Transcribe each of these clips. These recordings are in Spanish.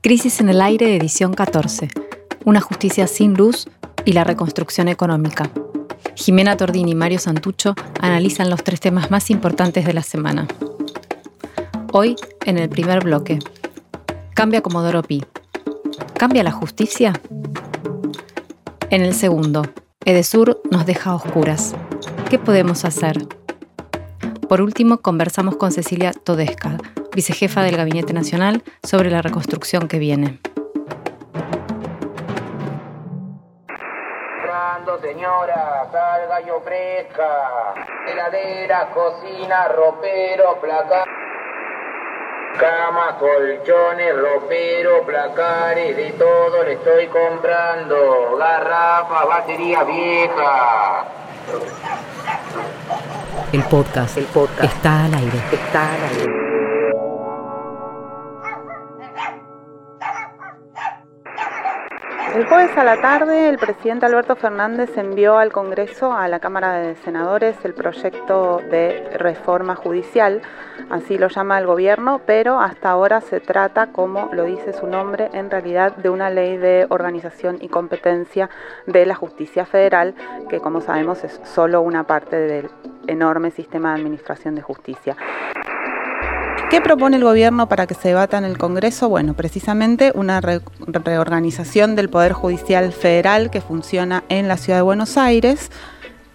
Crisis en el aire, edición 14. Una justicia sin luz y la reconstrucción económica. Jimena Tordini y Mario Santucho analizan los tres temas más importantes de la semana. Hoy, en el primer bloque. Cambia Comodoro Pi. ¿Cambia la justicia? En el segundo, Edesur nos deja a oscuras. ¿Qué podemos hacer? Por último, conversamos con Cecilia Todesca, vicejefa del Gabinete Nacional, sobre la reconstrucción que viene. señora, salga yo fresca. Heladera, cocina, ropero, placar. Cama, colchones, ropero, placares, de todo le estoy comprando. Garrafa, batería vieja. El podcast, el podcast está al aire. Está al aire. El jueves a la tarde, el presidente Alberto Fernández envió al Congreso, a la Cámara de Senadores, el proyecto de reforma judicial, así lo llama el gobierno, pero hasta ahora se trata, como lo dice su nombre, en realidad de una ley de organización y competencia de la justicia federal, que como sabemos es solo una parte del enorme sistema de administración de justicia. ¿Qué propone el gobierno para que se debata en el Congreso? Bueno, precisamente una reorganización del Poder Judicial Federal que funciona en la Ciudad de Buenos Aires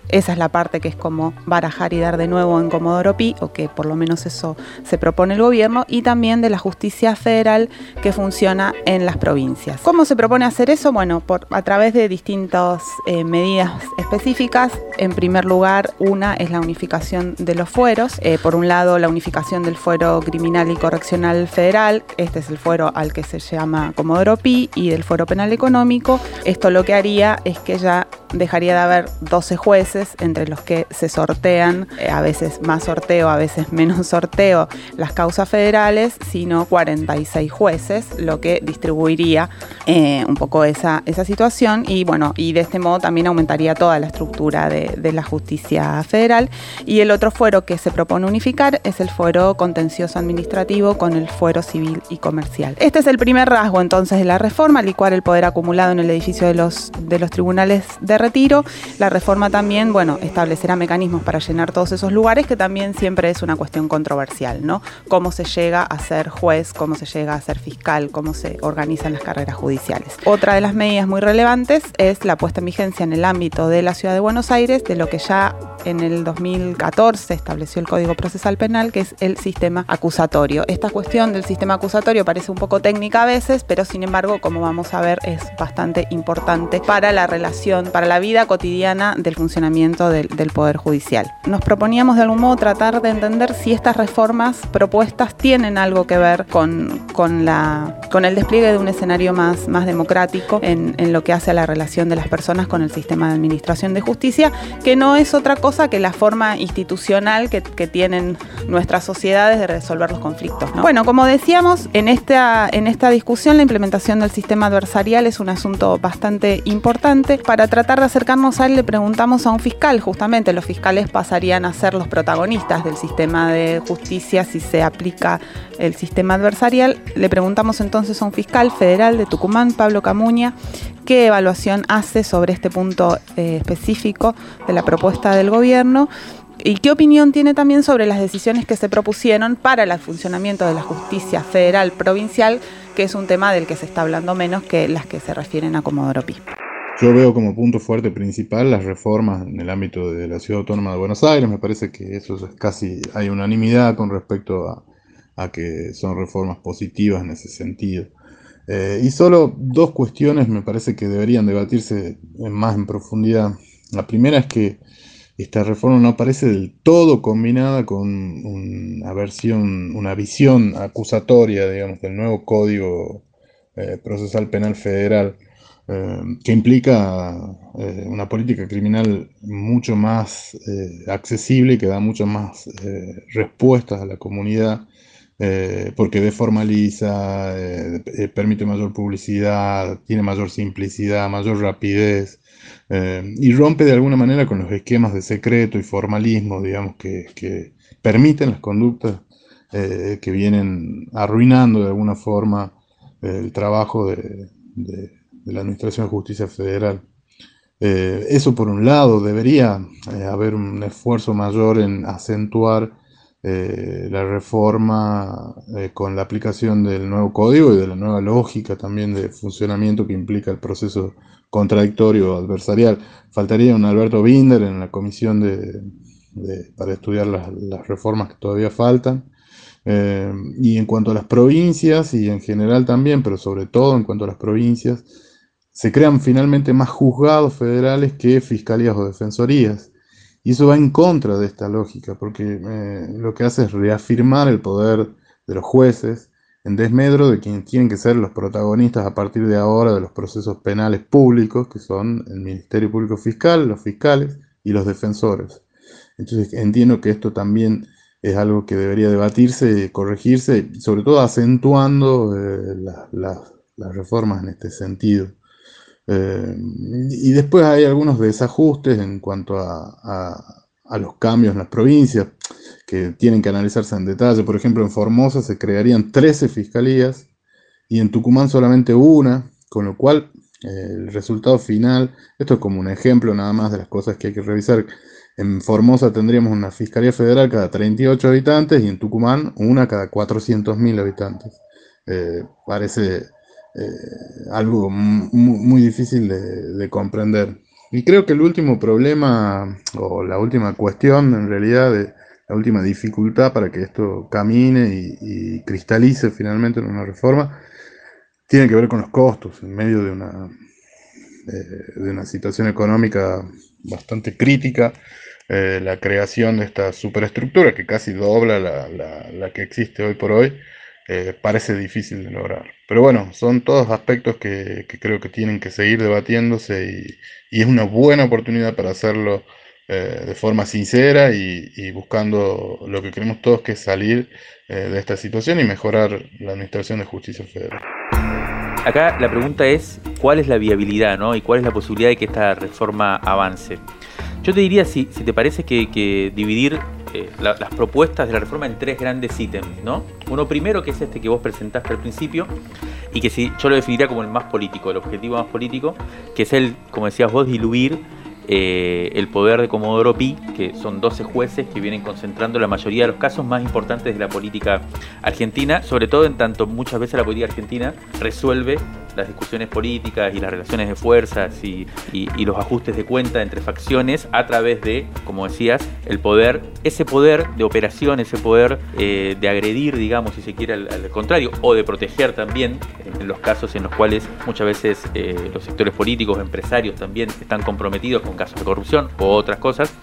esa es la parte que es como barajar y dar de nuevo en Comodoro Pi, o que por lo menos eso se propone el gobierno, y también de la justicia federal que funciona en las provincias. ¿Cómo se propone hacer eso? Bueno, a través de distintas eh, medidas específicas. En primer lugar, una es la unificación de los fueros. Eh, por un lado, la unificación del fuero criminal y correccional federal. Este es el fuero al que se llama Comodoro Pi y del fuero penal económico. Esto lo que haría es que ya dejaría de haber 12 jueces entre los que se sortean, eh, a veces más sorteo, a veces menos sorteo, las causas federales, sino 46 jueces, lo que distribuiría eh, un poco esa, esa situación y bueno, y de este modo también aumentaría toda la estructura de, de la justicia federal. Y el otro fuero que se propone unificar es el fuero contencioso administrativo con el fuero civil y comercial. Este es el primer rasgo entonces de la reforma, licuar el poder acumulado en el edificio de los, de los tribunales de retiro. La reforma también, bueno, establecerá mecanismos para llenar todos esos lugares, que también siempre es una cuestión controversial, ¿no? Cómo se llega a ser juez, cómo se llega a ser fiscal, cómo se organizan las carreras judiciales. Otra de las medidas muy relevantes es la puesta en vigencia en el ámbito de la ciudad de Buenos Aires de lo que ya en el 2014 estableció el Código Procesal Penal, que es el sistema acusatorio. Esta cuestión del sistema acusatorio parece un poco técnica a veces, pero sin embargo, como vamos a ver, es bastante importante para la relación, para la vida cotidiana del funcionamiento del, Poder Judicial. Nos proponíamos de algún modo tratar de entender si estas reformas propuestas tienen algo que ver con, con, la, con el despliegue de un escenario más, más democrático en, en lo que hace a la relación de las personas con el sistema de administración de justicia, que no es otra cosa que la forma institucional que, que tienen nuestras sociedades de resolver los conflictos. Bueno, como decíamos, en esta, en esta discusión la implementación del sistema adversarial es un asunto bastante importante. Para tratar de acercarnos a él le preguntamos a un fiscal, justamente los fiscales pasarían a ser los protagonistas del sistema de justicia si se aplica el sistema adversarial. Le preguntamos entonces a un fiscal federal de Tucumán, Pablo Camuña, qué evaluación hace sobre este punto eh, específico de la propuesta del gobierno ¿Y qué opinión tiene también sobre las decisiones que se propusieron para el funcionamiento de la justicia federal provincial, que es un tema del que se está hablando menos que las que se refieren a Comodoro Pi? Yo veo como punto fuerte principal las reformas en el ámbito de la Ciudad Autónoma de Buenos Aires. Me parece que eso es casi, hay unanimidad con respecto a, que son reformas positivas en ese sentido. Eh, y solo dos cuestiones me parece que deberían debatirse más en profundidad. La primera es que esta reforma no aparece del todo combinada con una versión, una visión acusatoria, digamos, del nuevo Código eh, Procesal Penal Federal eh, que implica eh, una política criminal mucho más eh, accesible que da muchas más respuestas a la comunidad, porque deformaliza, permite mayor publicidad, tiene mayor simplicidad, mayor rapidez, y rompe de alguna manera con los esquemas de secreto y formalismo, digamos, que, que permiten las conductas eh, que vienen arruinando de alguna forma el trabajo de, la Administración de Justicia Federal. eso por un lado, debería haber un esfuerzo mayor en acentuar la reforma con la aplicación del nuevo código y de la nueva lógica también de funcionamiento que implica el proceso contradictorio adversarial. Faltaría un Alberto Binder en la comisión de, para estudiar las, reformas que todavía faltan. Eh, y en cuanto a las provincias, y en general también, pero sobre todo en cuanto a las provincias, se crean finalmente más juzgados federales que fiscalías o defensorías. Y eso va en contra de esta lógica, porque eh, lo que hace es reafirmar el poder de los jueces en desmedro de quienes tienen que ser los protagonistas a partir de ahora de los procesos penales públicos, que son el Ministerio Público Fiscal, los fiscales y los defensores. Entonces entiendo que esto también es algo que debería debatirse, corregirse, sobre todo acentuando eh, las reformas en este sentido. Eh, y después hay algunos desajustes en cuanto a, a los cambios en las provincias que tienen que analizarse en detalle. Por ejemplo, en Formosa se crearían 13 fiscalías y en Tucumán solamente una, con lo cual eh, el resultado final, esto es como un ejemplo nada más de las cosas que hay que revisar. En Formosa tendríamos una fiscalía federal cada 38 habitantes y en Tucumán una cada 400.000 habitantes. Eh, parece eh, algo muy, difícil de comprender. Y creo que el último problema, o la última cuestión en realidad, de, la última dificultad para que esto camine y, cristalice finalmente en una reforma, tiene que ver con los costos, en medio de una, eh, de una situación económica bastante crítica. Eh, la creación de esta superestructura que casi dobla la, la que existe hoy por hoy, eh, parece difícil de lograr. Pero bueno, son todos aspectos que, creo que tienen que seguir debatiéndose y, es una buena oportunidad para hacerlo eh, de forma sincera y, buscando lo que queremos todos, que es salir eh, de esta situación y mejorar la administración de justicia federal. Acá la pregunta es, ¿cuál es la viabilidad ¿no? y cuál es la posibilidad de que esta reforma avance? Yo te diría, si, si te parece que dividir eh, las propuestas de la reforma en tres grandes ítems, ¿no? Uno primero que es este que vos presentaste al principio y que si, yo lo definiría como el más político, el objetivo más político, que es el, como decías vos, diluir eh, el poder de Comodoro Pi, que son 12 jueces que vienen concentrando la mayoría de los casos más importantes de la política argentina, sobre todo en tanto muchas veces la política argentina resuelve las discusiones políticas y las relaciones de fuerzas y, los ajustes de cuenta entre facciones a través de, como decías, el poder, ese poder de operación, ese poder eh, de agredir, digamos, si se quiere, al, contrario, o de proteger también, en los casos en los cuales muchas veces eh, los sectores políticos, empresarios también están comprometidos con casos de corrupción o otras cosas,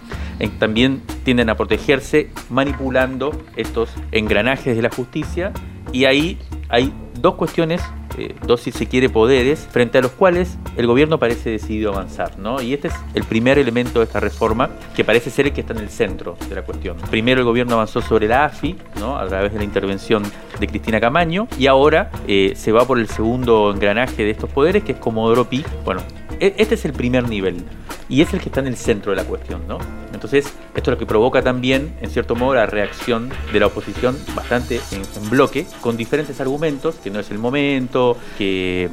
también tienden a protegerse manipulando estos engranajes de la justicia. Y ahí hay dos cuestiones eh, dos, si se quiere, poderes, frente a los cuales el gobierno parece decidido avanzar. ¿no? Y este es el primer elemento de esta reforma que parece ser el que está en el centro de la cuestión. Primero el gobierno avanzó sobre la AFI, ¿no? a través de la intervención de Cristina Camaño, y ahora eh, se va por el segundo engranaje de estos poderes, que es Comodoro Pi. Bueno, e, este es el primer nivel y es el que está en el centro de la cuestión, ¿no? Entonces, esto es lo que provoca también, en cierto modo, la reacción de la oposición bastante en, bloque, con diferentes argumentos, que no es el momento, que,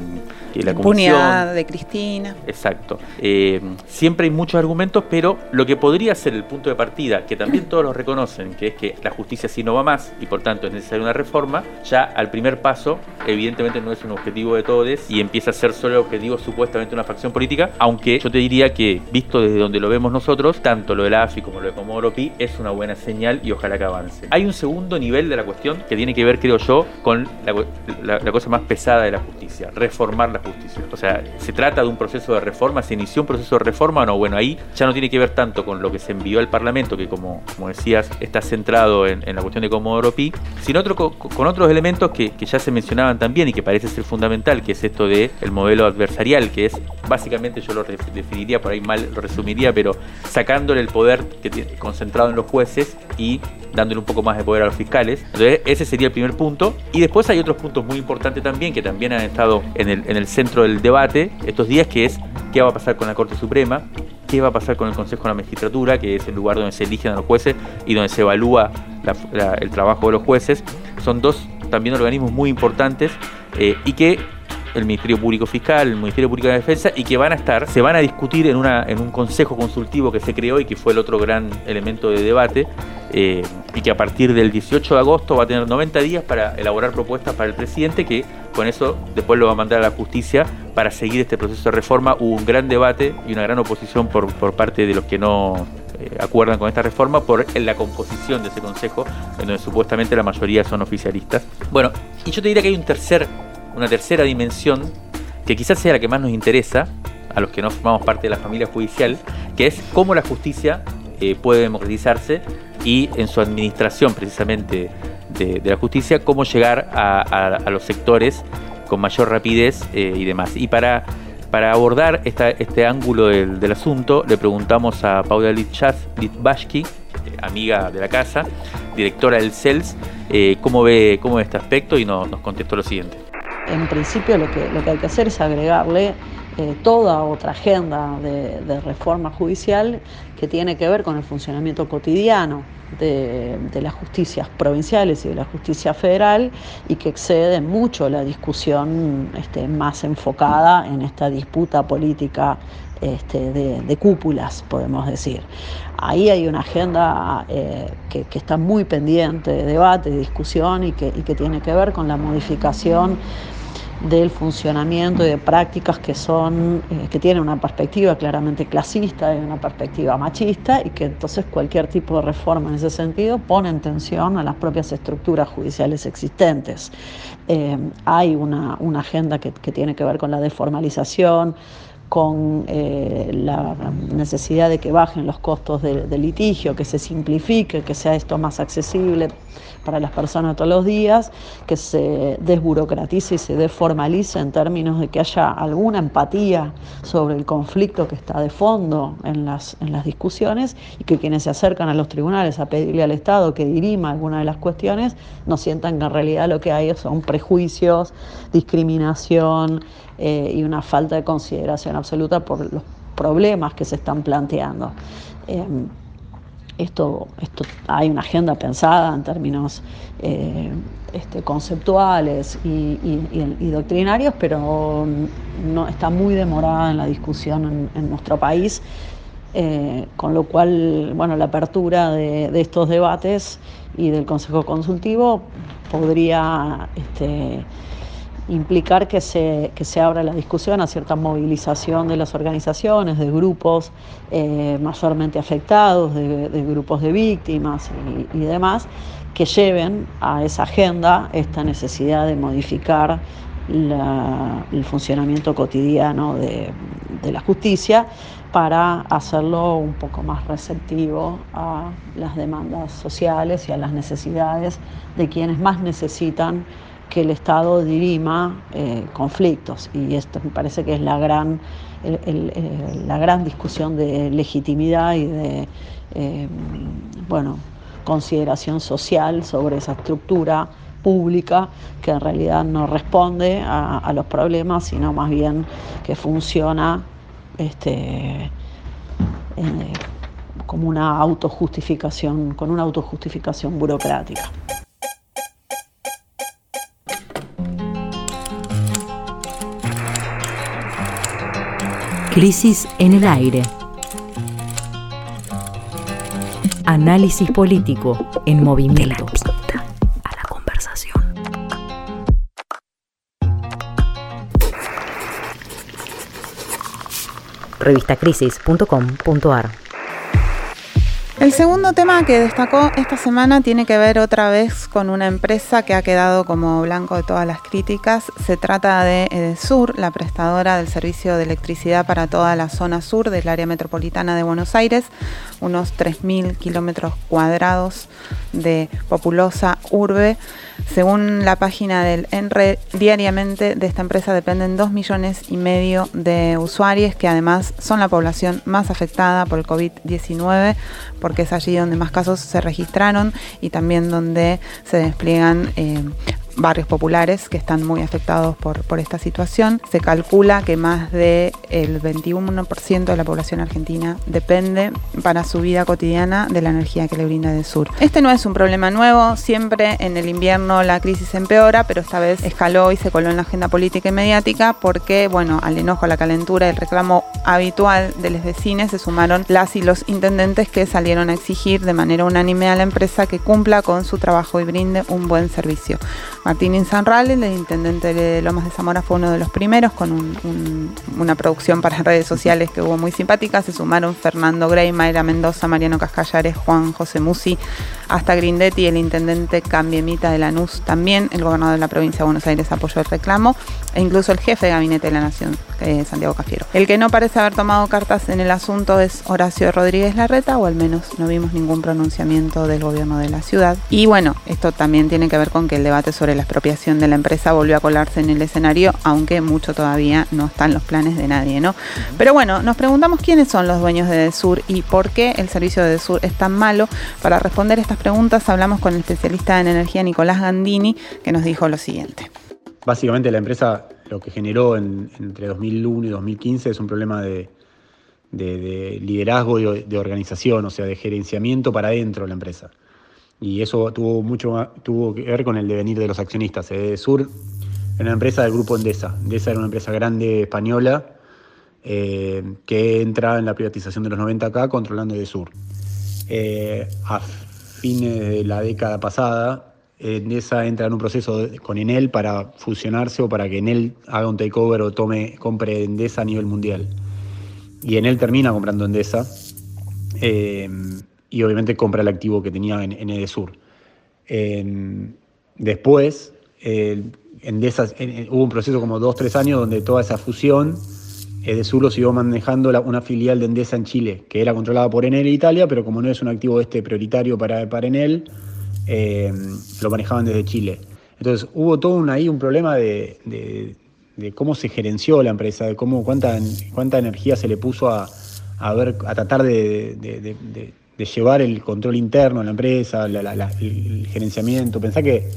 la impunidad de Cristina. Exacto. Eh, siempre hay muchos argumentos, pero lo que podría ser el punto de partida, que también todos lo reconocen, que es que la justicia sí no va más y por tanto es necesaria una reforma, ya al primer paso, evidentemente no es un objetivo de todos y empieza a ser solo el objetivo supuestamente de una facción política, aunque yo te diría que, visto desde donde lo vemos nosotros, tanto lo de la AFI como lo de Comodoro Pi es una buena señal y ojalá que avance. Hay un segundo nivel de la cuestión que tiene que ver, creo yo, con la, la cosa más pesada de la justicia, reformar la justicia. O sea, ¿se trata de un proceso de reforma? ¿Se inició un proceso de reforma o no? Bueno, ahí ya no tiene que ver tanto con lo que se envió al Parlamento, que como, como decías, está centrado en, la cuestión de Comodoro Pi, sino otro, con, otros elementos que, ya se mencionaban también y que parece ser fundamental, que es esto del el modelo adversarial, que es básicamente, yo lo definiría por ahí mal, lo resumiría, pero sacándole el poder que tiene, concentrado en los jueces y dándole un poco más de poder a los fiscales. Entonces, ese sería el primer punto. Y después hay otros puntos muy importantes también, que también han estado en el, en el centro del debate estos días, que es qué va a pasar con la Corte Suprema, qué va a pasar con el Consejo de la Magistratura, que es el lugar donde se eligen a los jueces y donde se evalúa el trabajo de los jueces. Son dos también organismos muy importantes eh, y que el Ministerio Público Fiscal, el Ministerio Público de Defensa, y que van a estar, se van a discutir en, una, en un consejo consultivo que se creó y que fue el otro gran elemento de debate, eh, y que a partir del 18 de agosto va a tener 90 días para elaborar propuestas para el presidente, que con eso después lo va a mandar a la justicia para seguir este proceso de reforma. Hubo un gran debate y una gran oposición por, por parte de los que no eh, acuerdan con esta reforma por la composición de ese consejo, en donde supuestamente la mayoría son oficialistas. Bueno, y yo te diría que hay un tercer una tercera dimensión que quizás sea la que más nos interesa a los que no formamos parte de la familia judicial, que es cómo la justicia eh, puede democratizarse y en su administración precisamente de, la justicia, cómo llegar a, los sectores con mayor rapidez eh, y demás. Y para, abordar este ángulo del, asunto, le preguntamos a Paula Litvashki, amiga de la casa, directora del CELS, eh, cómo, ve, cómo este aspecto y nos contestó lo siguiente en principio lo que, lo que hay que hacer es agregarle eh, toda otra agenda de, reforma judicial que tiene que ver con el funcionamiento cotidiano de, las justicias provinciales y de la justicia federal y que excede mucho la discusión este, más enfocada en esta disputa política este, de, cúpulas, podemos decir. Ahí hay una agenda eh, que, está muy pendiente de debate, de discusión y que, y que tiene que ver con la modificación del funcionamiento y de prácticas que son eh, que tienen una perspectiva claramente clasista y una perspectiva machista y que entonces cualquier tipo de reforma en ese sentido pone en tensión a las propias estructuras judiciales existentes. Eh, hay una, agenda que, que tiene que ver con la deformalización, con eh, la necesidad de que bajen los costos de, litigio, que se simplifique, que sea esto más accesible para las personas todos los días, que se desburocratice y se deformalice en términos de que haya alguna empatía sobre el conflicto que está de fondo en las, en las discusiones y que quienes se acercan a los tribunales a pedirle al Estado que dirima alguna de las cuestiones no sientan que en realidad lo que hay son prejuicios, discriminación, eh, y una falta de consideración absoluta por los problemas que se están planteando. Eh, esto, esto, hay una agenda pensada en términos eh, este, conceptuales y, doctrinarios, pero no está muy demorada en la discusión en, nuestro país, con lo cual, bueno, la apertura de, estos debates y del Consejo Consultivo podría este, implicar que se, que se abra la discusión a cierta movilización de las organizaciones, de grupos eh, mayormente afectados, de, grupos de víctimas y, demás, que lleven a esa agenda esta necesidad de modificar el funcionamiento cotidiano de, de la justicia para hacerlo un poco más receptivo a las demandas sociales y a las necesidades de quienes más necesitan que el Estado dirima eh, conflictos y esto me parece que es la gran, la gran discusión de legitimidad y de eh, bueno, consideración social sobre esa estructura pública que en realidad no responde a, los problemas, sino más bien que funciona este, eh, como una autojustificación, con una autojustificación burocrática. Crisis en el aire. Análisis político en movimiento. a la conversación. Revistacrisis.com.ar el segundo tema que destacó esta semana tiene que ver otra vez con una empresa que ha quedado como blanco de todas las críticas. Se trata de Edesur, la prestadora del servicio de electricidad para toda la zona sur del área metropolitana de Buenos Aires, unos 3.000 kilómetros cuadrados de populosa urbe. Según la página del ENRE, diariamente de esta empresa dependen 2 millones y medio de usuarios que además son la población más afectada por el COVID-19 porque es allí donde más casos se registraron y también donde se despliegan eh, barrios populares que están muy afectados por, por esta situación. Se calcula que más del 21% de la población argentina depende para su vida cotidiana de la energía que le brinda de sur. Este no es un problema nuevo, siempre en el invierno la crisis empeora, pero esta vez escaló y se coló en la agenda política y mediática porque, bueno, al enojo, a la calentura, el reclamo habitual de los vecinos se sumaron las y los intendentes que salieron a exigir de manera unánime a la empresa que cumpla con su trabajo y brinde un buen servicio. Martín Insanrale, el intendente de Lomas de Zamora, fue uno de los primeros con una producción para redes sociales que hubo muy simpática. Se sumaron Fernando Grey, Mayra Mendoza, Mariano Cascallares, Juan José Musi, hasta Grindetti, el intendente Cambiemita de Lanús también. El gobernador de la provincia de Buenos Aires apoyó el reclamo e incluso el jefe de gabinete de la Nación, Santiago Cafiero. El que no parece haber tomado cartas en el asunto es Horacio Rodríguez Larreta, o al menos no vimos ningún pronunciamiento del gobierno de la ciudad. Y bueno, esto también tiene que ver con que el debate sobre la expropiación de la empresa volvió a colarse en el escenario, aunque mucho todavía no están los planes de nadie, ¿no? Pero bueno, nos preguntamos quiénes son los dueños de Desur y por qué el servicio de Desur es tan malo. Para responder estas preguntas hablamos con el especialista en energía Nicolás Gandini, que nos dijo lo siguiente. Básicamente la empresa lo que generó entre 2001 y 2015 es un problema de, liderazgo y de organización, o sea, de gerenciamiento para adentro de la empresa. Y eso tuvo mucho tuvo que ver con el devenir de los accionistas. Eh, Sur era una empresa del grupo Endesa. Endesa era una empresa grande española eh, que entra en la privatización de los 90 acá controlando de Sur. Eh, a fines de la década pasada, Endesa entra en un proceso con Enel para fusionarse o para que Enel haga un takeover o tome, compre Endesa a nivel mundial. Y Enel termina comprando Endesa y obviamente compra el activo que tenía en, Edesur. después, Endesa, hubo un proceso como dos, tres años donde toda esa fusión, Edesur lo siguió manejando una filial de Endesa en Chile, que era controlada por Enel Italia, pero como no es un activo este prioritario para, para Enel, eh, lo manejaban desde Chile. Entonces hubo todo un, ahí un problema de, cómo se gerenció la empresa, de cómo cuánta, cuánta energía se le puso a, ver, a tratar de, llevar el control interno en la empresa, el gerenciamiento. Pensá que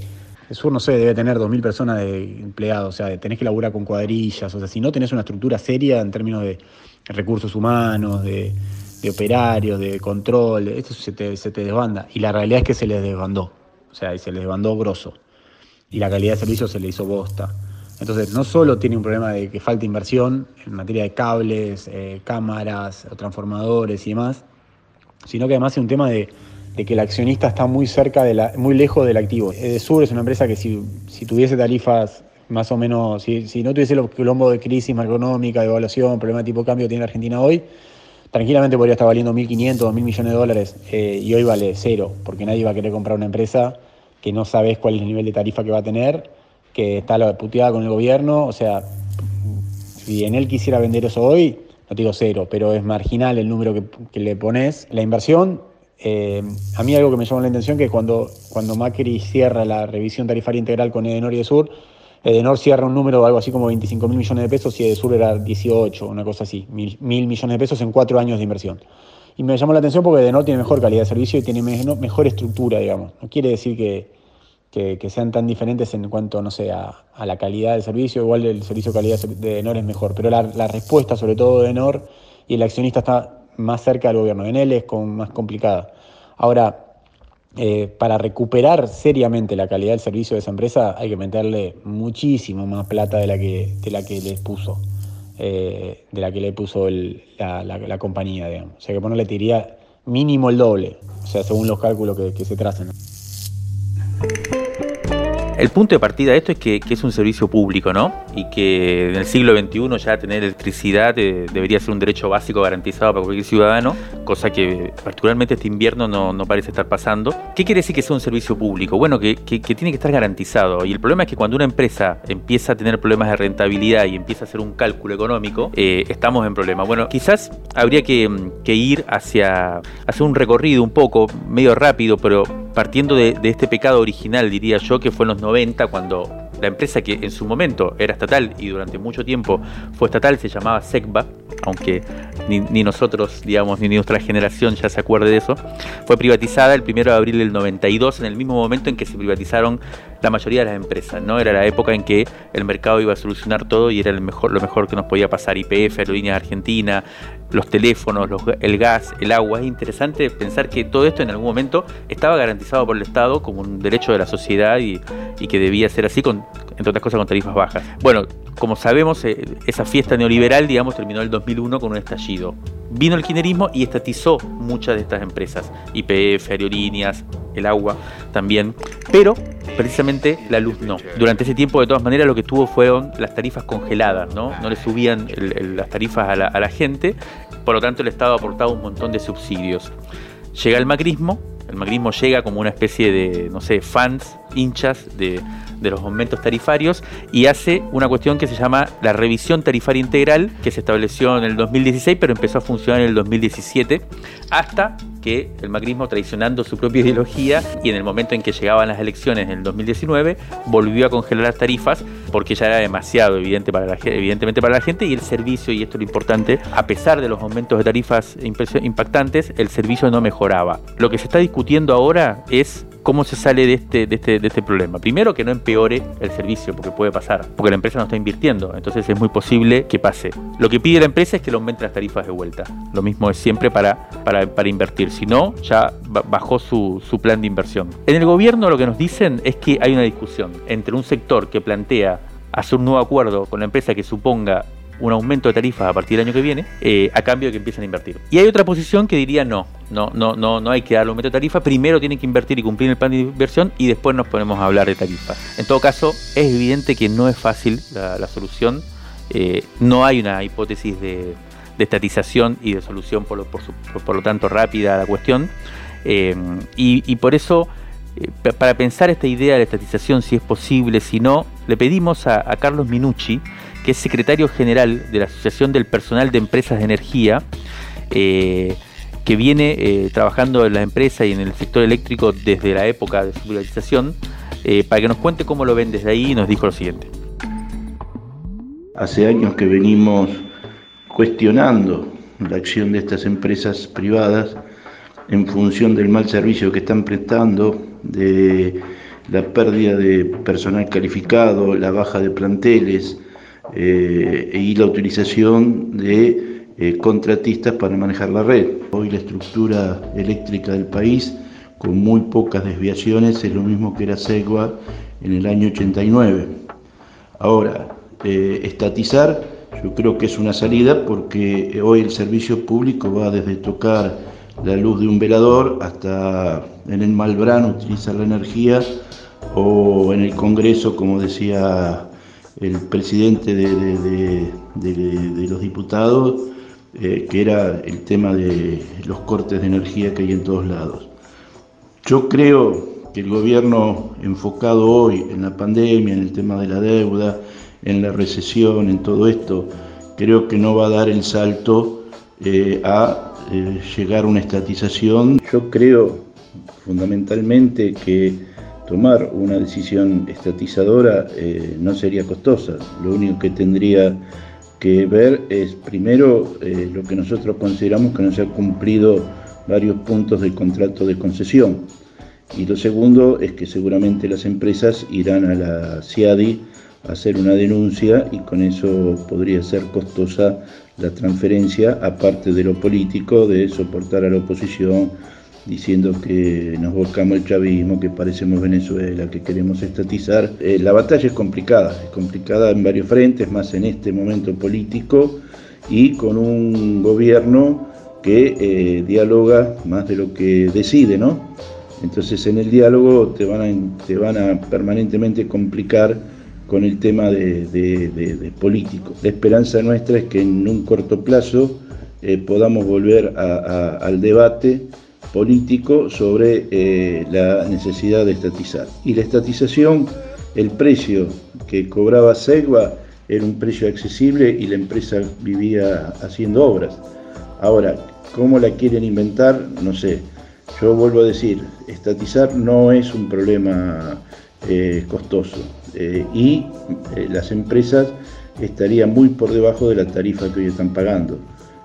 el sur, no sé, debe tener 2.000 personas de empleados, o sea, tenés que laburar con cuadrillas, o sea, si no tenés una estructura seria en términos de recursos humanos, de, de operarios, de control, esto se te, se te desbanda. Y la realidad es que se les desbandó, o sea, se les desbandó grosso. Y la calidad de servicio se le hizo bosta. Entonces, no solo tiene un problema de que falta inversión en materia de cables, eh, cámaras, transformadores y demás, sino que además es un tema de, que el accionista está muy cerca, de la, muy lejos del activo. Edesur es una empresa que si, si tuviese tarifas más o menos, si, si no tuviese los quilombos de crisis macroeconómica, de evaluación, problema de tipo cambio que tiene Argentina hoy, tranquilamente podría estar valiendo 1.500 o 1.000 millones de dólares eh, y hoy vale cero, porque nadie va a querer comprar una empresa que no sabes cuál es el nivel de tarifa que va a tener, que está la puteada con el gobierno, o sea, si en él quisiera vender eso hoy, no te digo cero, pero es marginal el número que, le pones. La inversión, eh, a mí algo que me llamó la atención que cuando, cuando Macri cierra la revisión tarifaria integral con Edenor y de Sur, Edenor cierra un número de algo así como 25 mil millones de pesos y Edesur era 18, una cosa así, mil, millones de pesos en cuatro años de inversión. Y me llamó la atención porque Edenor tiene mejor calidad de servicio y tiene mejor estructura, digamos. No quiere decir que, que, sean tan diferentes en cuanto, no sé, a, la calidad del servicio. Igual el servicio de calidad de Edenor es mejor, pero la, respuesta, sobre todo de Edenor, y el accionista está más cerca del gobierno. En él es más complicada. Ahora, eh, para recuperar seriamente la calidad del servicio de esa empresa hay que meterle muchísimo más plata de la que, de la que les puso, eh, de la que le puso la, compañía, digamos. O sea que ponerle diría mínimo el doble, o sea, según los cálculos que, que se tracen. El punto de partida de esto es que, es un servicio público, ¿no? Y que en el siglo XXI ya tener electricidad eh, debería ser un derecho básico garantizado para cualquier ciudadano, cosa que particularmente este invierno no, parece estar pasando. ¿Qué quiere decir que sea un servicio público? Bueno, que, tiene que estar garantizado. Y el problema es que cuando una empresa empieza a tener problemas de rentabilidad y empieza a hacer un cálculo económico, eh, estamos en problemas. Bueno, quizás habría que, ir hacia hacer un recorrido un poco, medio rápido, pero partiendo de, de este pecado original, diría yo, que fue en los 90 cuando la empresa que en su momento era estatal y durante mucho tiempo fue estatal se llamaba SECBA, aunque ni, nosotros, digamos, ni nuestra generación ya se acuerde de eso, fue privatizada el 1 de abril del 92, en el mismo momento en que se privatizaron la mayoría de las empresas, ¿no? Era la época en que el mercado iba a solucionar todo y era el mejor, lo mejor que nos podía pasar. IPF, Aerolíneas Argentina, los teléfonos, el gas, el agua. Es interesante pensar que todo esto en algún momento estaba garantizado por el Estado como un derecho de la sociedad y, y que debía ser así, con, entre otras cosas con tarifas bajas. Bueno, como sabemos, eh, esa fiesta neoliberal, digamos, terminó en el 2001 con un estallido. Vino el kirchnerismo y estatizó muchas de estas empresas, IPF, aerolíneas, el agua también, pero precisamente la luz no. Durante ese tiempo, de todas maneras, lo que tuvo fueron las tarifas congeladas, ¿no? No le subían las tarifas a la, a la gente, por lo tanto el Estado aportaba un montón de subsidios. Llega el macrismo, el macrismo llega como una especie de, no sé, fans, hinchas de, los aumentos tarifarios y hace una cuestión que se llama la revisión tarifaria integral, que se estableció en el 2016, pero empezó a funcionar en el 2017, hasta que el macrismo, traicionando su propia ideología y en el momento en que llegaban las elecciones en el 2019, volvió a congelar las tarifas porque ya era demasiado evidente para evidentemente para la gente y el servicio, y esto es lo importante, a pesar de los aumentos de tarifas impactantes, el servicio no mejoraba. Lo que se está ahora es cómo se sale de este, de este, de este problema. Primero, que no empeore el servicio, porque puede pasar, porque la empresa no está invirtiendo, entonces es muy posible que pase. Lo que pide la empresa es que le aumente las tarifas de vuelta. Lo mismo es siempre para, para, para invertir, si no, ya bajó su, su plan de inversión. En el gobierno lo que nos dicen es que hay una discusión entre un sector que plantea hacer un nuevo acuerdo con la empresa que suponga un aumento de tarifas a partir del año que viene, eh, a cambio de que empiecen a invertir. Y hay otra posición que diría no, no, no, no, no hay que dar aumento de tarifa, primero tienen que invertir y cumplir el plan de inversión y después nos ponemos a hablar de tarifas. En todo caso, es evidente que no es fácil la, solución, eh, no hay una hipótesis de, estatización y de solución, por lo, por, lo tanto, rápida a la cuestión, eh, y, por eso... Para pensar esta idea de estatización, si es posible, si no, le pedimos a Carlos Minucci, que es secretario general de la Asociación del Personal de Empresas de Energía, eh, que viene eh, trabajando en la empresa y en el sector eléctrico desde la época de su privatización, eh, para que nos cuente cómo lo ven desde ahí y nos dijo lo siguiente. Hace años que venimos cuestionando la acción de estas empresas privadas en función del mal servicio que están prestando, de la pérdida de personal calificado, la baja de planteles, eh, y la utilización de eh, contratistas para manejar la red. Hoy la estructura eléctrica del país, con muy pocas desviaciones, es lo mismo que era SEGUA en el año 89. Ahora, eh, estatizar yo creo que es una salida porque hoy el servicio público va desde tocar la luz de un velador hasta en el Malbrán utilizar la energía o en el Congreso, como decía el presidente de, los diputados, eh, que era el tema de los cortes de energía que hay en todos lados. Yo creo que el gobierno enfocado hoy en la pandemia, en el tema de la deuda, en la recesión, en todo esto, creo que no va a dar el salto eh, a eh, llegar a una estatización. Yo creo fundamentalmente que tomar una decisión estatizadora eh, no sería costosa. Lo único que tendría que ver es primero eh, lo que nosotros consideramos que no se ha cumplido varios puntos del contrato de concesión. Y lo segundo es que seguramente las empresas irán a la CIADI a hacer una denuncia y con eso podría ser costosa la transferencia, aparte de lo político, de soportar a la oposición diciendo que nos volcamos el chavismo, que parecemos Venezuela, que queremos estatizar. Eh, la batalla es complicada, es complicada en varios frentes, más en este momento político y con un gobierno que eh, dialoga más de lo que decide, ¿no? Entonces en el diálogo te van a, te van a permanentemente complicar con el tema de, político. La esperanza nuestra es que en un corto plazo eh, podamos volver al debate político sobre eh, la necesidad de estatizar. Y la estatización, el precio que cobraba Segua era un precio accesible y la empresa vivía haciendo obras. Ahora, ¿cómo la quieren inventar? No sé. Yo vuelvo a decir, estatizar no es un problema eh, costoso eh, y las empresas estarían muy por debajo de la tarifa que hoy están pagando.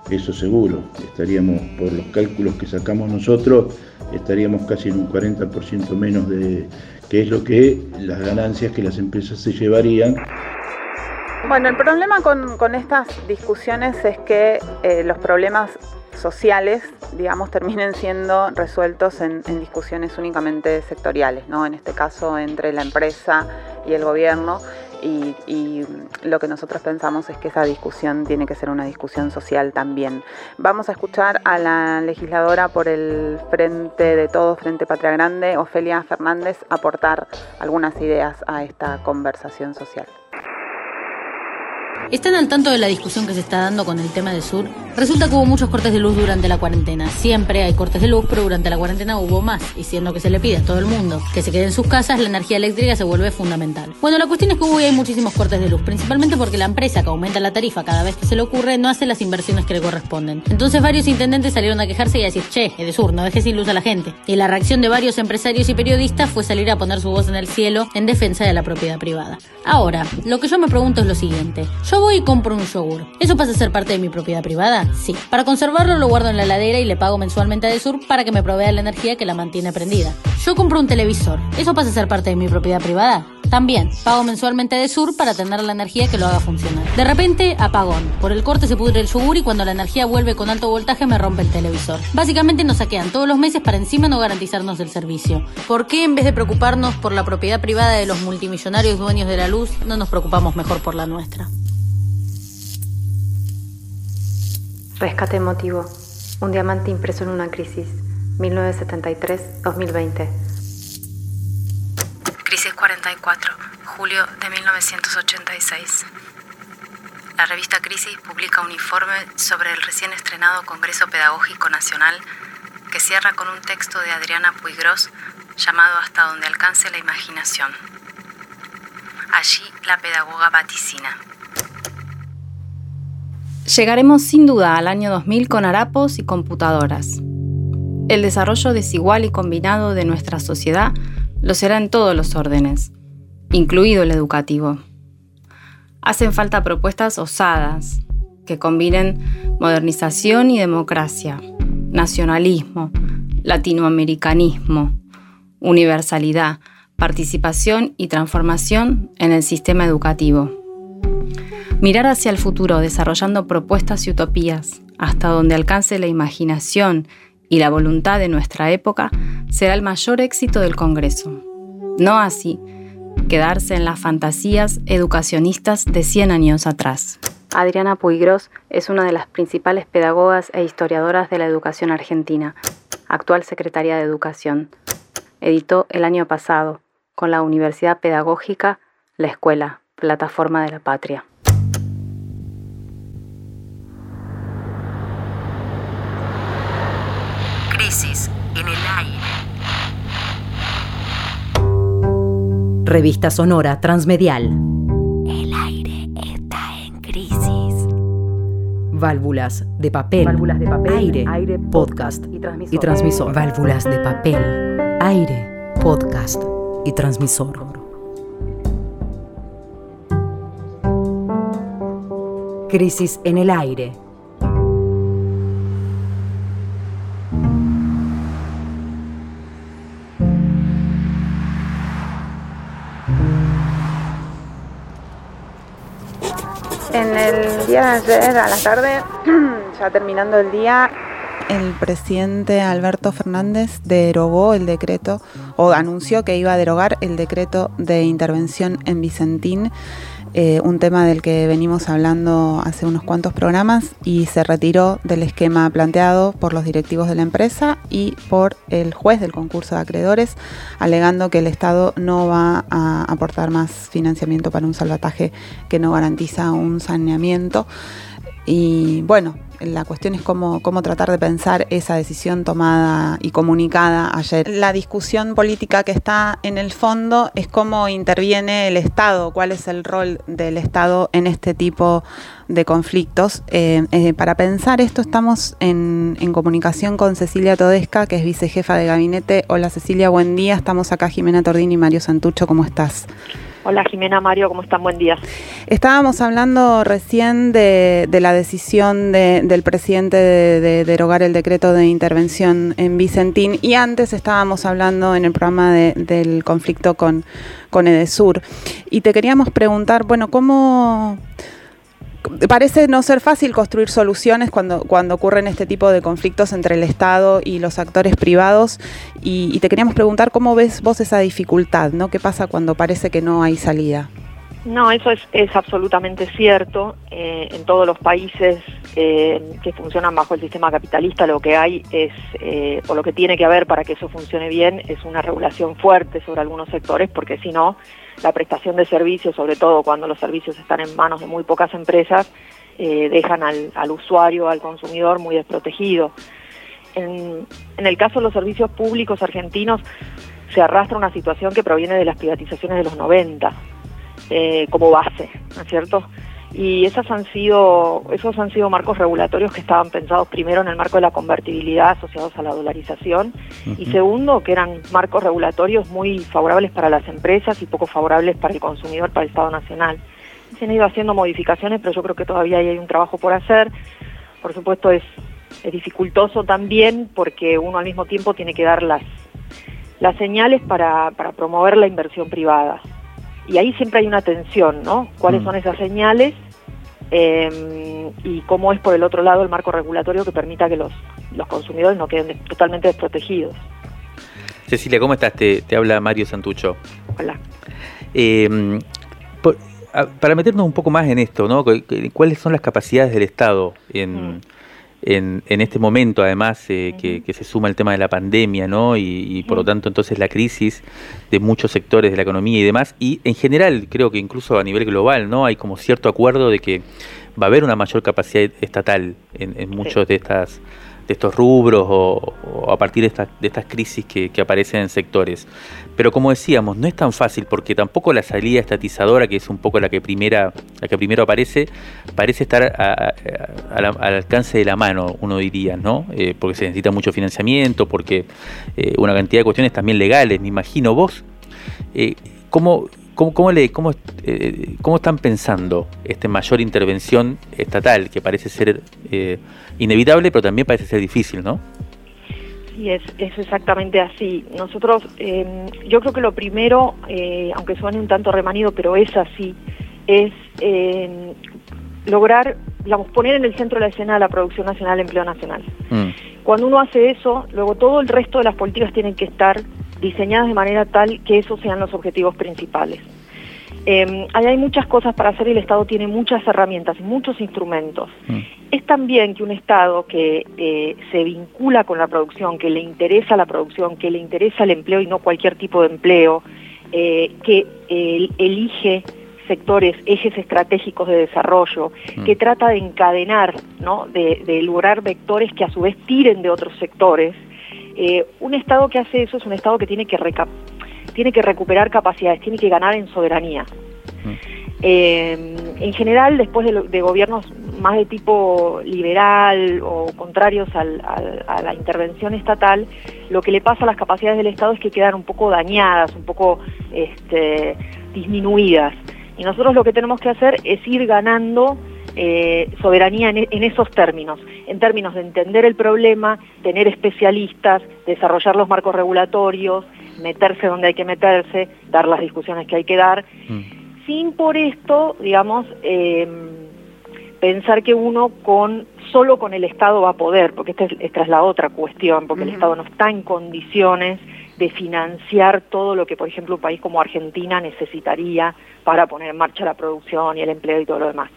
Eso seguro. Estaríamos, por los cálculos que sacamos nosotros, estaríamos casi en un 40% menos de que es lo que las ganancias que las empresas se llevarían. Bueno, el problema con, estas discusiones es que eh, los problemas sociales, digamos, terminen siendo resueltos en, en, discusiones únicamente sectoriales, ¿no? En este caso entre la empresa y el gobierno y, lo que nosotros pensamos es que esa discusión tiene que ser una discusión social también. Vamos a escuchar a la legisladora por el Frente de Todos, Frente Patria Grande, Ofelia Fernández, aportar algunas ideas a esta conversación social. ¿Están al tanto de la discusión que se está dando con el tema del sur? Resulta que hubo muchos cortes de luz durante la cuarentena. Siempre hay cortes de luz, pero durante la cuarentena hubo más. Y siendo que se le pide a todo el mundo que se quede en sus casas, la energía eléctrica se vuelve fundamental. Bueno, la cuestión es que hubo hay muchísimos cortes de luz, principalmente porque la empresa que aumenta la tarifa cada vez que se le ocurre no hace las inversiones que le corresponden. Entonces varios intendentes salieron a quejarse y a decir, che, Edesur, no dejes sin luz a la gente. Y la reacción de varios empresarios y periodistas fue salir a poner su voz en el cielo en defensa de la propiedad privada. Ahora, lo que yo me pregunto es lo siguiente. Yo voy y compro un yogur. ¿Eso pasa a ser parte de mi propiedad privada? Sí. Para conservarlo lo guardo en la heladera y le pago mensualmente a Desur para que me provea la energía que la mantiene prendida. Yo compro un televisor. ¿Eso pasa a ser parte de mi propiedad privada? También, pago mensualmente a Desur para tener la energía que lo haga funcionar. De repente, apagón. Por el corte se pudre el yogur y cuando la energía vuelve con alto voltaje me rompe el televisor. Básicamente nos saquean todos los meses para encima no garantizarnos el servicio. ¿Por qué en vez de preocuparnos por la propiedad privada de los multimillonarios dueños de la luz, no nos preocupamos mejor por la nuestra? Rescate emotivo. Un diamante impreso en una crisis. 1973-2020. Crisis 44. Julio de 1986. La revista Crisis publica un informe sobre el recién estrenado Congreso Pedagógico Nacional que cierra con un texto de Adriana Puigros llamado Hasta donde alcance la imaginación. Allí la pedagoga vaticina. Llegaremos sin duda al año 2000 con harapos y computadoras. El desarrollo desigual y combinado de nuestra sociedad lo será en todos los órdenes, incluido el educativo. Hacen falta propuestas osadas que combinen modernización y democracia, nacionalismo, latinoamericanismo, universalidad, participación y transformación en el sistema educativo. Mirar hacia el futuro desarrollando propuestas y utopías hasta donde alcance la imaginación y la voluntad de nuestra época será el mayor éxito del Congreso. No así quedarse en las fantasías educacionistas de 100 años atrás. Adriana Puigros es una de las principales pedagogas e historiadoras de la educación argentina, actual secretaria de Educación. Editó el año pasado, con la Universidad Pedagógica, La Escuela, Plataforma de la Patria. En el aire. Revista Sonora Transmedial. El aire está en crisis. Válvulas de papel. Válvulas de papel. Aire. aire podcast y transmisor. y transmisor. Válvulas de papel. Aire. Podcast y transmisor. Crisis en el aire ayer, a la tarde, ya terminando el día, el presidente Alberto Fernández derogó el decreto o anunció que iba a derogar el decreto de intervención en Vicentín eh, un tema del que venimos hablando hace unos cuantos programas y se retiró del esquema planteado por los directivos de la empresa y por el juez del concurso de acreedores, alegando que el Estado no va a aportar más financiamiento para un salvataje que no garantiza un saneamiento. Y bueno, la cuestión es cómo, cómo tratar de pensar esa decisión tomada y comunicada ayer. La discusión política que está en el fondo es cómo interviene el Estado, cuál es el rol del Estado en este tipo de conflictos. Eh, eh, para pensar esto estamos en, en, comunicación con Cecilia Todesca, que es vicejefa de gabinete. Hola Cecilia, buen día. Estamos acá Jimena Tordini y Mario Santucho. ¿Cómo estás? Hola Jimena, Mario, ¿cómo están? Buen día. Estábamos hablando recién de, la decisión del presidente de, derogar el decreto de intervención en Vicentín y antes estábamos hablando en el programa del conflicto con, con Edesur. Y te queríamos preguntar, bueno, ¿cómo parece no ser fácil construir soluciones cuando, cuando ocurren este tipo de conflictos entre el Estado y los actores privados y, te queríamos preguntar cómo ves vos esa dificultad, ¿no? ¿Qué pasa cuando parece que no hay salida? No, eso es, es absolutamente cierto. Eh, en todos los países eh, que funcionan bajo el sistema capitalista lo que hay es, eh, o lo que tiene que haber para que eso funcione bien, es una regulación fuerte sobre algunos sectores, porque si no, la prestación de servicios, sobre todo cuando los servicios están en manos de muy pocas empresas, eh, dejan al, al, usuario, al consumidor muy desprotegido. En, el caso de los servicios públicos argentinos se arrastra una situación que proviene de las privatizaciones de los 90 eh, como base, ¿no es cierto? Y esas han sido, esos han sido marcos regulatorios que estaban pensados primero en el marco de la convertibilidad asociados a la dolarización y segundo que eran marcos regulatorios muy favorables para las empresas y poco favorables para el consumidor, para el Estado Nacional. Se han ido haciendo modificaciones, pero yo creo que todavía hay un trabajo por hacer. Por supuesto es, es dificultoso también porque uno al mismo tiempo tiene que dar las, las señales para, para promover la inversión privada y ahí siempre hay una tensión, ¿no? ¿Cuáles mm. son esas señales? Em, y cómo es por el otro lado el marco regulatorio que permita que los, los consumidores no queden totalmente desprotegidos. Cecilia, ¿cómo estás? Te, habla Mario Santucho. Hola. Em, para meternos un poco más en esto, ¿no? ¿Cuáles son las capacidades del Estado en, mm en, en este momento, además, eh, que, se suma el tema de la pandemia, ¿no? Y, por lo tanto, entonces la crisis de muchos sectores de la economía y demás. Y en general, creo que incluso a nivel global, ¿no? Hay como cierto acuerdo de que va a haber una mayor capacidad estatal en, en muchos de estas de estos rubros o, a partir de, estas crisis que, aparecen en sectores. Pero como decíamos, no es tan fácil porque tampoco la salida estatizadora, que es un poco la que, primera, la que primero aparece, parece estar al alcance de la mano, uno diría, ¿no? Eh, porque se necesita mucho financiamiento, porque eh, una cantidad de cuestiones también legales, me imagino vos. Eh, ¿cómo, ¿Cómo, le, cómo, eh, ¿Cómo están pensando esta mayor intervención estatal que parece ser eh, inevitable, pero también parece ser difícil, no? Sí, es, es exactamente así. Nosotros, eh, yo creo que lo primero, aunque suene un tanto remanido, pero es así, es lograr, digamos, poner en el centro de la escena la producción nacional, el empleo nacional. Mm. Cuando uno hace eso, luego todo el resto de las políticas tienen que estar diseñadas de manera tal que esos sean los objetivos principales. Eh, hay muchas cosas para hacer y el Estado tiene muchas herramientas y muchos instrumentos. Mm. Es también que un Estado que eh, se vincula con la producción, que le interesa la producción, que le interesa el empleo y no cualquier tipo de empleo, eh, que elige sectores, ejes estratégicos de desarrollo, mm. que trata de encadenar, ¿no? de, de lograr vectores que a su vez tiren de otros sectores, eh, un Estado que hace eso es un Estado que tiene que, tiene que recuperar capacidades, tiene que ganar en soberanía. Mm. Eh, en general, después de, gobiernos más de tipo liberal o contrarios a la intervención estatal, lo que le pasa a las capacidades del Estado es que quedan un poco dañadas, un poco este, disminuidas. Y nosotros lo que tenemos que hacer es ir ganando eh, soberanía en, esos términos, en términos de entender el problema, tener especialistas, desarrollar los marcos regulatorios, meterse donde hay que meterse, dar las discusiones que hay que dar, mm. sin por esto, digamos, em, pensar que uno con solo con el Estado va a poder, porque esta es, la otra cuestión, porque el Estado no está en condiciones de financiar todo lo que, por ejemplo, un país como Argentina necesitaría para poner en marcha la producción y el empleo y todo lo demás.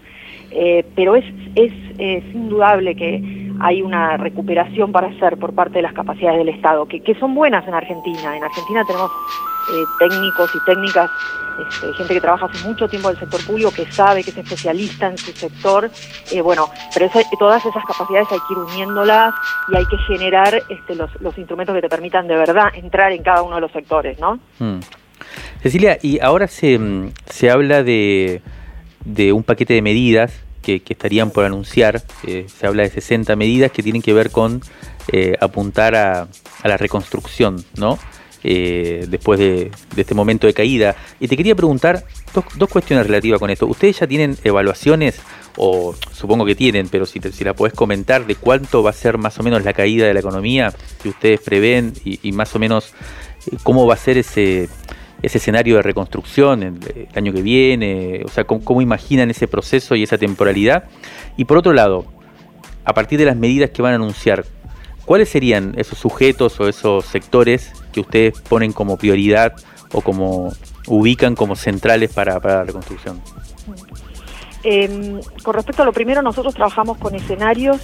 Eh, pero es, es, indudable que hay una recuperación para hacer por parte de las capacidades del Estado, que, son buenas en Argentina. En Argentina tenemos eh, técnicos y técnicas, este, gente que trabaja hace mucho tiempo en el sector público, que sabe, que es especialista en su sector. Eh, bueno, pero todas esas capacidades hay que ir uniéndolas y hay que generar este, los, instrumentos que te permitan de verdad entrar en cada uno de los sectores, ¿no? Mm. Cecilia, y ahora se, se habla de de un paquete de medidas que, estarían por anunciar. Eh, se habla de 60 medidas que tienen que ver con eh, apuntar a, la reconstrucción, ¿no? eh, después de, este momento de caída. Y te quería preguntar dos, cuestiones relativas con esto. ¿Ustedes ya tienen evaluaciones, o supongo que tienen, pero si, si la podés comentar, de cuánto va a ser más o menos la caída de la economía que ustedes prevén y, más o menos cómo va a ser ese, ese escenario de reconstrucción el, año que viene? O sea, ¿cómo, imaginan ese proceso y esa temporalidad? Y por otro lado, a partir de las medidas que van a anunciar, ¿cuáles serían esos sujetos o esos sectores que ustedes ponen como prioridad o como ubican como centrales para, la reconstrucción? Em, con respecto a lo primero, nosotros trabajamos con escenarios,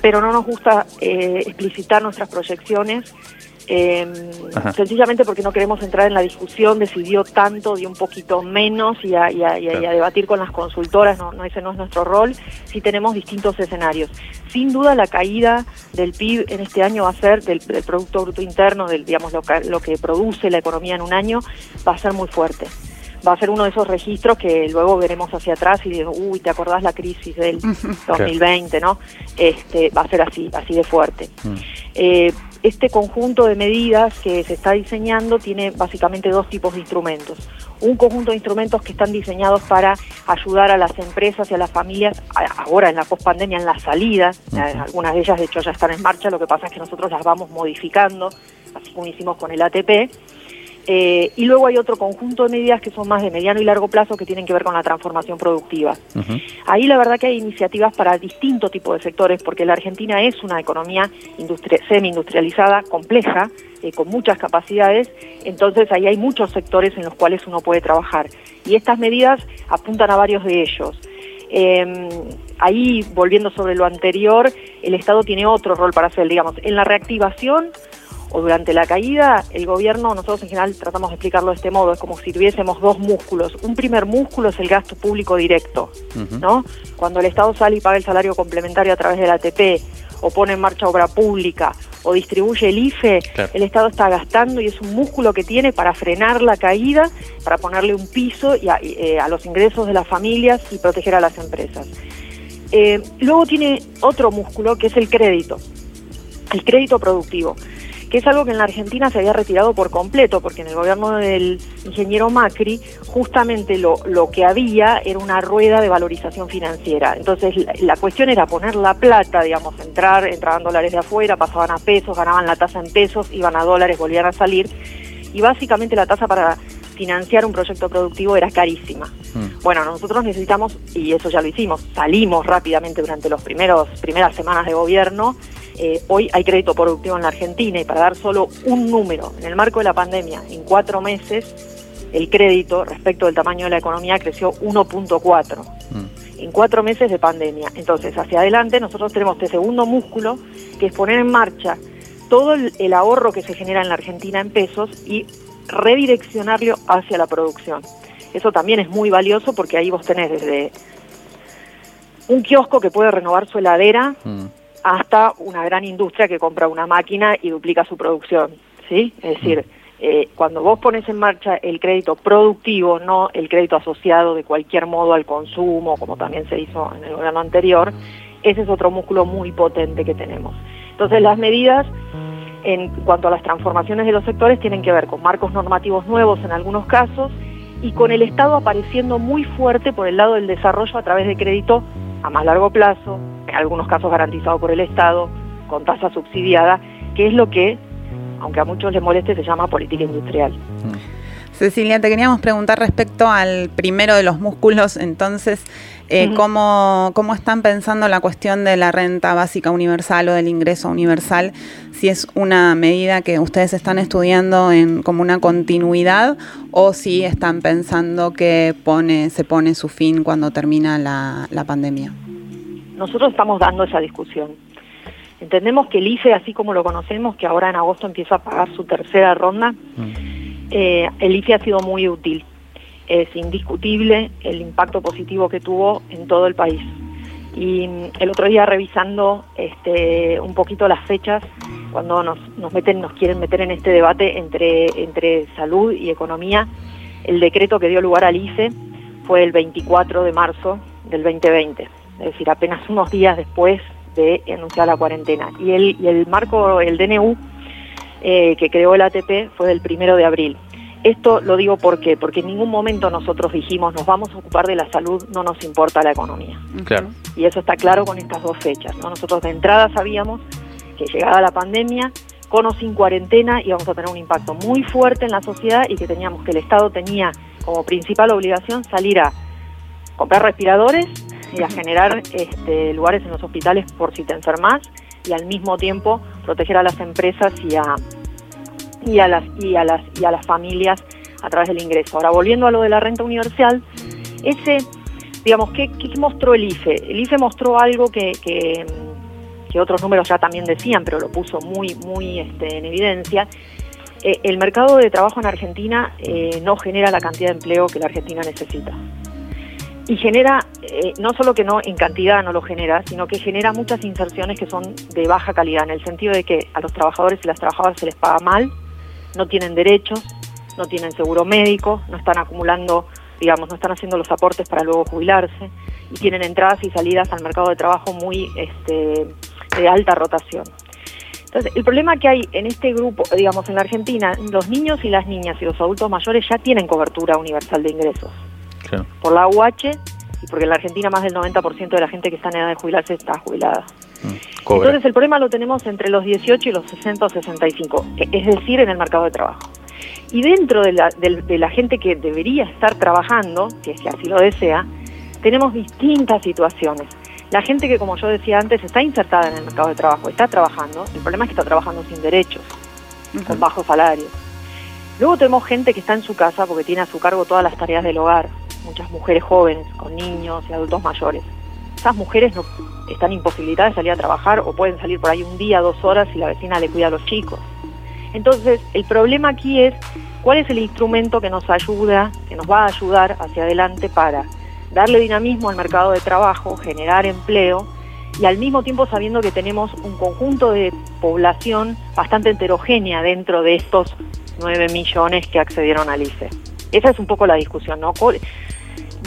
pero no nos gusta eh, explicitar nuestras proyecciones eh, sencillamente porque no queremos entrar en la discusión de si dio tanto, dio un poquito menos y a, debatir con las consultoras, no, ese no es nuestro rol, si tenemos distintos escenarios. Sin duda la caída del PIB en este año va a ser, del, Producto Bruto Interno, del, digamos, lo que, lo que produce la economía en un año, va a ser muy fuerte va a ser uno de esos registros que luego veremos hacia atrás y digo, uy, ¿te acordás la crisis del 2020, no? Este, va a ser así, así de fuerte. Mm. Eh, este conjunto de medidas que se está diseñando tiene básicamente dos tipos de instrumentos. Un conjunto de instrumentos que están diseñados para ayudar a las empresas y a las familias, ahora en la pospandemia, en la salida, algunas de ellas de hecho ya están en marcha, lo que pasa es que nosotros las vamos modificando, así como hicimos con el ATP, eh, y luego hay otro conjunto de medidas que son más de mediano y largo plazo que tienen que ver con la transformación productiva. Ahí la verdad que hay iniciativas para distintos tipos de sectores, porque la Argentina es una economía semi-industrializada, compleja, eh, con muchas capacidades, entonces ahí hay muchos sectores en los cuales uno puede trabajar. Y estas medidas apuntan a varios de ellos. Em, ahí, volviendo sobre lo anterior, el Estado tiene otro rol para hacer, digamos, en la reactivación o durante la caída, el gobierno, nosotros en general tratamos de explicarlo de este modo, es como si tuviésemos dos músculos. Un primer músculo es el gasto público directo, ¿no? Cuando el Estado sale y paga el salario complementario a través de la ATP, o pone en marcha obra pública, o distribuye el IFE, el Estado está gastando y es un músculo que tiene para frenar la caída, para ponerle un piso y a, eh, los ingresos de las familias y proteger a las empresas. Eh, luego tiene otro músculo que es el crédito, el crédito productivo que es algo que en la Argentina se había retirado por completo, porque en el gobierno del ingeniero Macri justamente lo, lo que había era una rueda de valorización financiera. Entonces la, cuestión era poner la plata, digamos, entrar, entraban dólares de afuera, pasaban a pesos, ganaban la tasa en pesos, iban a dólares, volvían a salir, y básicamente la tasa para financiar un proyecto productivo era carísima. Mm. Bueno, nosotros necesitamos, y eso ya lo hicimos, salimos rápidamente durante las primeras semanas de gobierno eh, hoy hay crédito productivo en la Argentina y para dar solo un número, en el marco de la pandemia, en cuatro meses, el crédito respecto del tamaño de la economía creció 1.4 mm. en cuatro meses de pandemia. Entonces, hacia adelante nosotros tenemos este segundo músculo, que es poner en marcha todo el, ahorro que se genera en la Argentina en pesos y redireccionarlo hacia la producción. Eso también es muy valioso porque ahí vos tenés desde un kiosco que puede renovar su heladera, mm hasta una gran industria que compra una máquina y duplica su producción, ¿sí? Es decir, eh, cuando vos pones en marcha el crédito productivo, no el crédito asociado de cualquier modo al consumo, como también se hizo en el gobierno anterior, ese es otro músculo muy potente que tenemos. Entonces las medidas en cuanto a las transformaciones de los sectores tienen que ver con marcos normativos nuevos en algunos casos y con el Estado apareciendo muy fuerte por el lado del desarrollo a través de crédito a más largo plazo, en algunos casos garantizado por el Estado, con tasa subsidiada, que es lo que, aunque a muchos les moleste, se llama política industrial. Cecilia, te queríamos preguntar respecto al primero de los músculos, entonces, eh, ¿cómo, ¿cómo, están pensando la cuestión de la renta básica universal o del ingreso universal? Si es una medida que ustedes están estudiando en, como una continuidad o si están pensando que pone, se pone su fin cuando termina la, la pandemia. Nosotros estamos dando esa discusión. Entendemos que el IFE, así como lo conocemos, que ahora en agosto empieza a pagar su tercera ronda, mm. Eh, el IFE ha sido muy útil. Es indiscutible el impacto positivo que tuvo en todo el país. Y mm, el otro día revisando este, un poquito las fechas, cuando nos, nos, meten, nos quieren meter en este debate entre, entre salud y economía, el decreto que dio lugar al IFE fue el 24 de marzo del 2020, es decir, apenas unos días después de anunciar la cuarentena. Y el, y el marco, el DNU, eh, que creó el ATP fue del primero de abril. Esto lo digo ¿por qué? porque en ningún momento nosotros dijimos nos vamos a ocupar de la salud, no nos importa la economía. Claro. Y eso está claro con estas dos fechas. ¿no? Nosotros de entrada sabíamos que llegada la pandemia, con o sin cuarentena íbamos a tener un impacto muy fuerte en la sociedad y que teníamos que el Estado tenía como principal obligación salir a comprar respiradores y a generar este, lugares en los hospitales por si te enfermas y al mismo tiempo proteger a las empresas y a, y a, las, y a, las, y a las familias a través del ingreso. Ahora, volviendo a lo de la renta universal, ese, digamos, ¿qué, qué mostró el IFE? El IFE mostró algo que, que, otros números ya también decían, pero lo puso muy, muy este, en evidencia. Eh, el mercado de trabajo en Argentina eh, no genera la cantidad de empleo que la Argentina necesita y genera, eh, no solo que no en cantidad no lo genera, sino que genera muchas inserciones que son de baja calidad, en el sentido de que a los trabajadores y las trabajadoras se les paga mal, no tienen derechos, no tienen seguro médico, no están acumulando, digamos, no están haciendo los aportes para luego jubilarse y tienen entradas y salidas al mercado de trabajo muy este, de alta rotación. Entonces, el problema que hay en este grupo, digamos, en la Argentina, los niños y las niñas y los adultos mayores ya tienen cobertura universal de ingresos por la UH y porque en la Argentina más del 90% de la gente que está en edad de jubilarse está jubilada. Mm, Entonces el problema lo tenemos entre los 18 y los 60 o 65, e, es decir, en el mercado de trabajo. Y dentro de la, de, la gente que debería estar trabajando, si es que así lo desea, tenemos distintas situaciones. La gente que, como yo decía antes, está insertada en el mercado de trabajo, está trabajando, el problema es que está trabajando sin derechos, con bajos salarios. Luego tenemos gente que está en su casa porque tiene a su cargo todas las tareas del hogar, muchas mujeres jóvenes, con niños y adultos mayores. Esas mujeres no están imposibilitadas de salir a trabajar o pueden salir por ahí un día, dos horas y la vecina le cuida a los chicos. Entonces, el problema aquí es cuál es el instrumento que nos ayuda, que nos va a ayudar hacia adelante para darle dinamismo al mercado de trabajo, generar empleo y al mismo tiempo sabiendo que tenemos un conjunto de población bastante heterogénea dentro de estos 9 millones que accedieron al ICE. Esa es un poco la discusión, ¿no?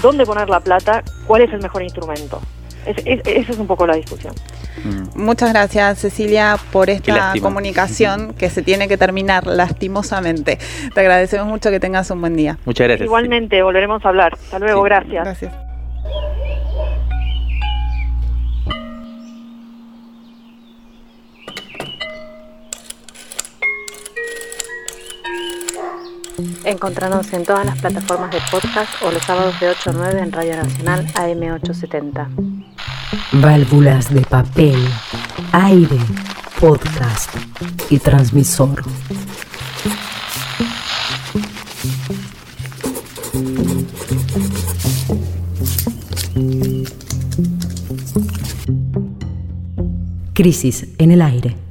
Dónde poner la plata, cuál es el mejor instrumento. esa es un poco la discusión. Mm. Muchas gracias Cecilia por esta comunicación que se tiene que terminar lastimosamente. Te agradecemos mucho que tengas un buen día. Muchas gracias. Igualmente, volveremos a hablar. Hasta luego, gracias. Gracias. Encontrarnos en todas las plataformas de podcast o los sábados de 8 a 9 en Radio Nacional AM870. Válvulas de papel, aire, podcast y transmisor. Crisis en el aire.